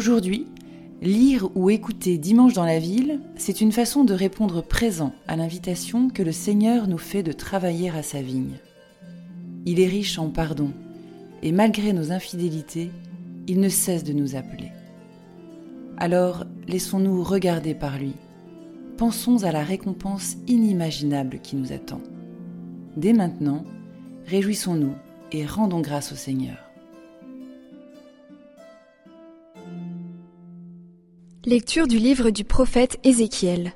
Aujourd'hui, lire ou écouter Dimanche dans la ville, c'est une façon de répondre présent à l'invitation que le Seigneur nous fait de travailler à sa vigne. Il est riche en pardon, et malgré nos infidélités, il ne cesse de nous appeler. Alors, laissons-nous regarder par lui. Pensons à la récompense inimaginable qui nous attend. Dès maintenant, réjouissons-nous et rendons grâce au Seigneur. Lecture du livre du prophète Ézéchiel.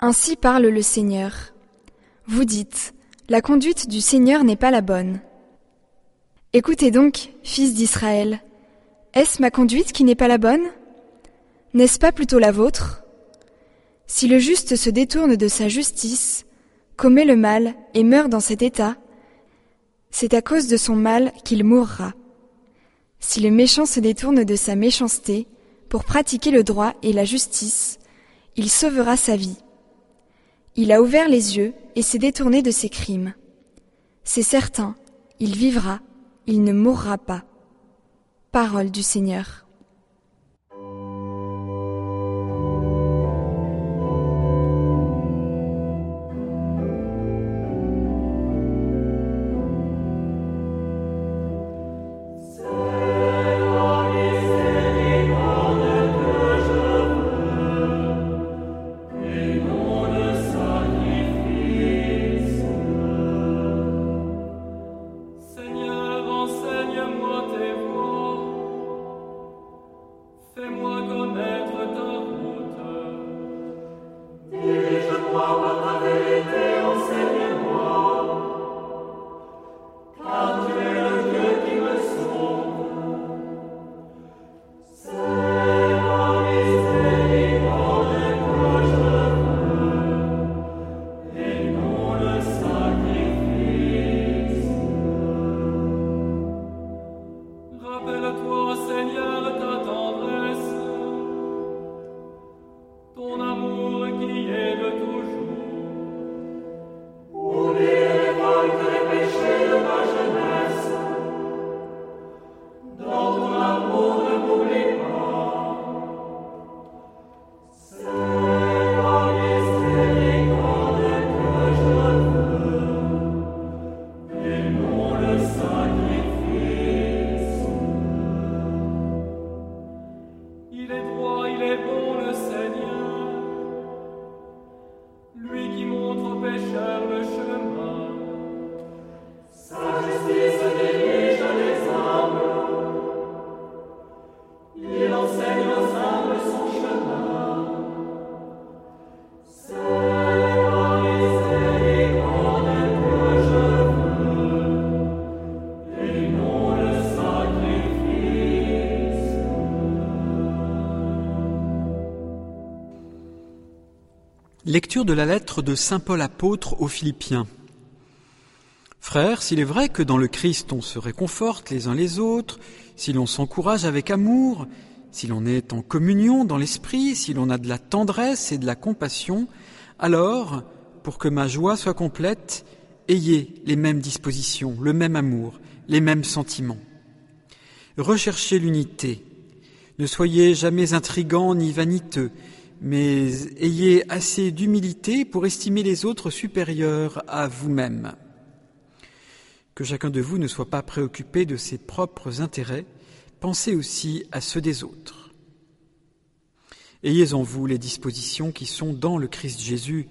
Ainsi parle le Seigneur. Vous dites, la conduite du Seigneur n'est pas la bonne. Écoutez donc, fils d'Israël, est-ce ma conduite qui n'est pas la bonne? N'est-ce pas plutôt la vôtre? Si le juste se détourne de sa justice, commet le mal et meurt dans cet état, c'est à cause de son mal qu'il mourra. Si le méchant se détourne de sa méchanceté pour pratiquer le droit et la justice, il sauvera sa vie. Il a ouvert les yeux et s'est détourné de ses crimes. C'est certain, il vivra, il ne mourra pas. Parole du Seigneur. Appelle-toi Seigneur. Lecture de la lettre de Saint Paul apôtre aux Philippiens. Frères, s'il est vrai que dans le Christ on se réconforte les uns les autres, si l'on s'encourage avec amour, si l'on est en communion dans l'esprit, si l'on a de la tendresse et de la compassion, alors, pour que ma joie soit complète, ayez les mêmes dispositions, le même amour, les mêmes sentiments. Recherchez l'unité. Ne soyez jamais intrigants ni vaniteux, mais ayez assez d'humilité pour estimer les autres supérieurs à vous-même. Que chacun de vous ne soit pas préoccupé de ses propres intérêts, pensez aussi à ceux des autres. Ayez en vous les dispositions qui sont dans le Christ Jésus.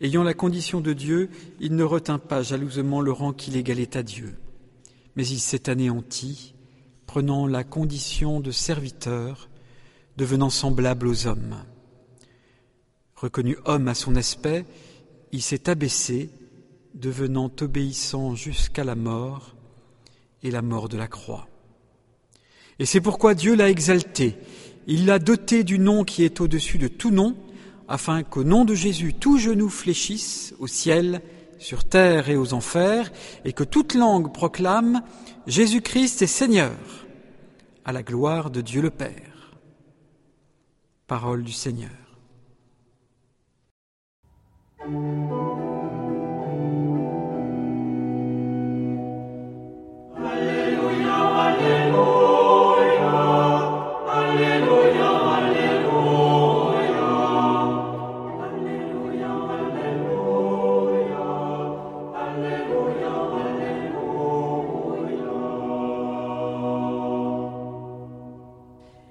Ayant la condition de Dieu, il ne retint pas jalousement le rang qu'il égalait à Dieu, mais il s'est anéanti, prenant la condition de serviteur, devenant semblable aux hommes. Reconnu homme à son aspect, il s'est abaissé, devenant obéissant jusqu'à la mort et la mort de la croix. Et c'est pourquoi Dieu l'a exalté. Il l'a doté du nom qui est au-dessus de tout nom, afin qu'au nom de Jésus tout genou fléchisse au ciel, sur terre et aux enfers, et que toute langue proclame Jésus-Christ est Seigneur, à la gloire de Dieu le Père. Parole du Seigneur.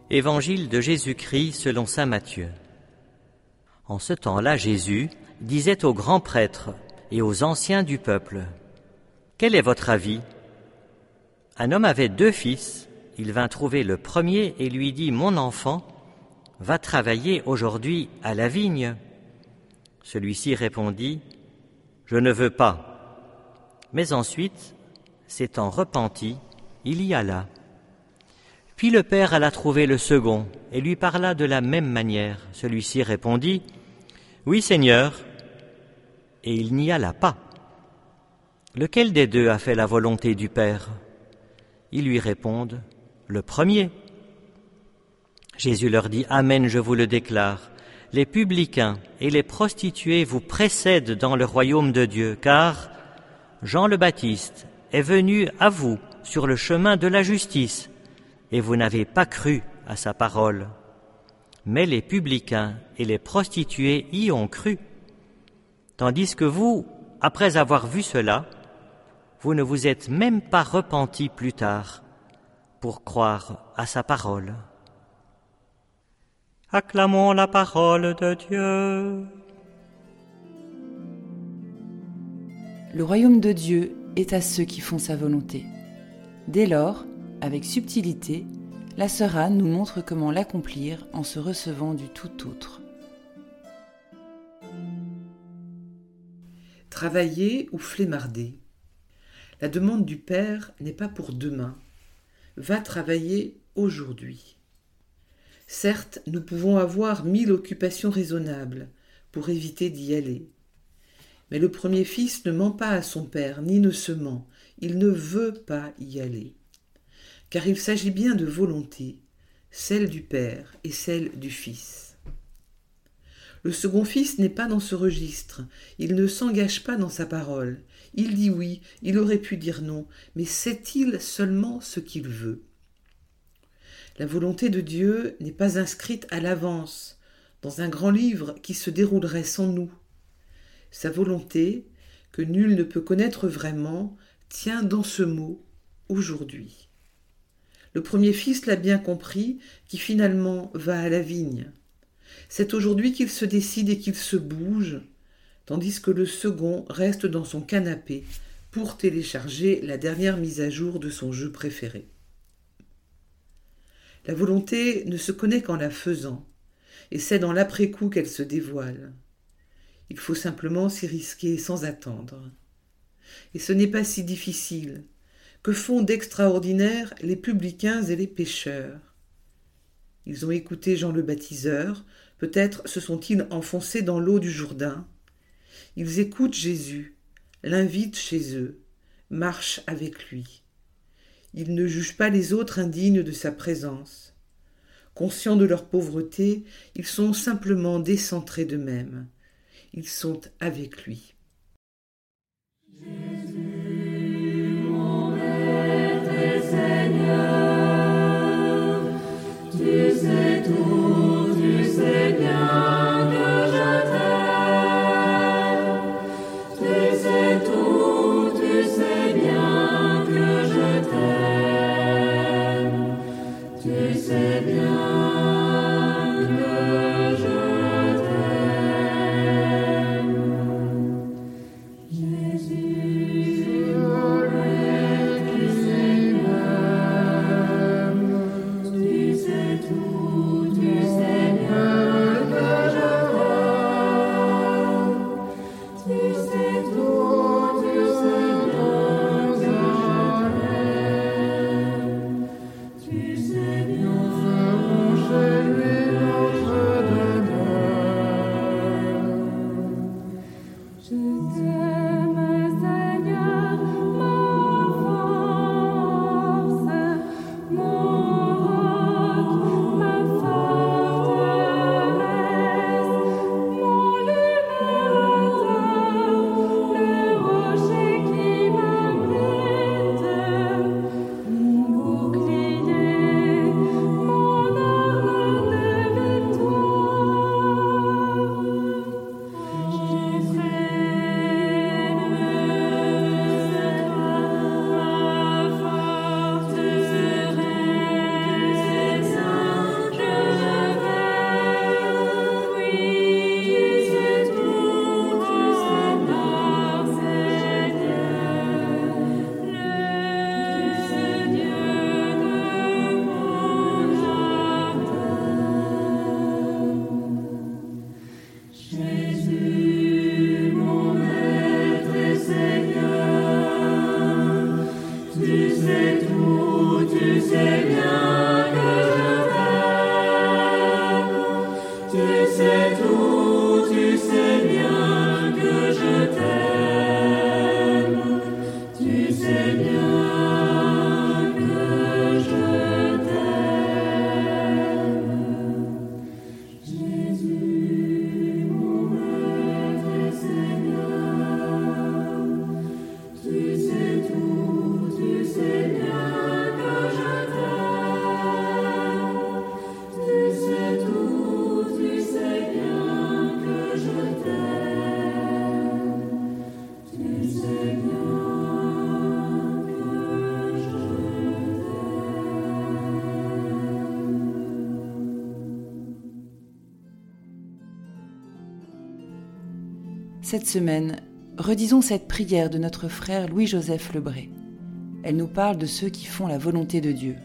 Évangile de Jésus-Christ selon Saint Matthieu. En ce temps-là, Jésus, disait aux grands prêtres et aux anciens du peuple, Quel est votre avis? Un homme avait deux fils, il vint trouver le premier et lui dit, Mon enfant, va travailler aujourd'hui à la vigne. Celui-ci répondit, Je ne veux pas. Mais ensuite, s'étant repenti, il y alla. Puis le père alla trouver le second et lui parla de la même manière. Celui-ci répondit, Oui Seigneur, et il n'y alla pas. Lequel des deux a fait la volonté du Père? Ils lui répondent, Le premier. Jésus leur dit, Amen, je vous le déclare, les publicains et les prostituées vous précèdent dans le royaume de Dieu, car Jean le Baptiste est venu à vous sur le chemin de la justice et vous n'avez pas cru à sa parole. Mais les publicains et les prostituées y ont cru. Tandis que vous, après avoir vu cela, vous ne vous êtes même pas repenti plus tard pour croire à sa parole. Acclamons la parole de Dieu. Le royaume de Dieu est à ceux qui font sa volonté. Dès lors, avec subtilité, la sœur Anne nous montre comment l'accomplir en se recevant du tout autre. Travailler ou flémarder La demande du Père n'est pas pour demain. Va travailler aujourd'hui. Certes, nous pouvons avoir mille occupations raisonnables pour éviter d'y aller. Mais le premier fils ne ment pas à son père, ni ne se ment. Il ne veut pas y aller car il s'agit bien de volonté, celle du Père et celle du Fils. Le second fils n'est pas dans ce registre, il ne s'engage pas dans sa parole, il dit oui, il aurait pu dire non, mais sait-il seulement ce qu'il veut? La volonté de Dieu n'est pas inscrite à l'avance dans un grand livre qui se déroulerait sans nous. Sa volonté, que nul ne peut connaître vraiment, tient dans ce mot aujourd'hui. Le premier fils l'a bien compris, qui finalement va à la vigne. C'est aujourd'hui qu'il se décide et qu'il se bouge, tandis que le second reste dans son canapé pour télécharger la dernière mise à jour de son jeu préféré. La volonté ne se connaît qu'en la faisant, et c'est dans l'après-coup qu'elle se dévoile. Il faut simplement s'y risquer sans attendre. Et ce n'est pas si difficile, que font d'extraordinaire les publicains et les pécheurs Ils ont écouté Jean le baptiseur, peut-être se sont-ils enfoncés dans l'eau du Jourdain. Ils écoutent Jésus, l'invitent chez eux, marchent avec lui. Ils ne jugent pas les autres indignes de sa présence. Conscients de leur pauvreté, ils sont simplement décentrés d'eux-mêmes. Ils sont avec lui. tu sais bien. Cette semaine, redisons cette prière de notre frère Louis-Joseph Lebré. Elle nous parle de ceux qui font la volonté de Dieu.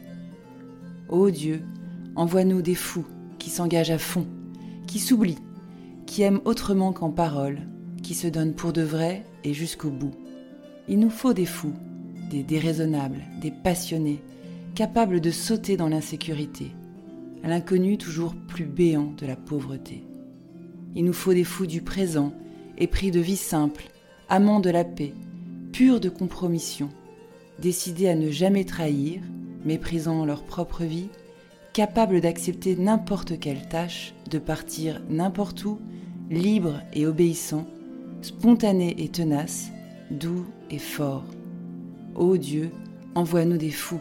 Ô Dieu, envoie-nous des fous qui s'engagent à fond, qui s'oublient, qui aiment autrement qu'en parole, qui se donnent pour de vrai et jusqu'au bout. Il nous faut des fous, des déraisonnables, des passionnés, capables de sauter dans l'insécurité, à l'inconnu toujours plus béant de la pauvreté. Il nous faut des fous du présent épris de vie simple, amants de la paix, purs de compromission, décidés à ne jamais trahir, méprisant leur propre vie, capables d'accepter n'importe quelle tâche, de partir n'importe où, libres et obéissants, spontanés et tenaces, doux et forts. Ô Dieu, envoie-nous des fous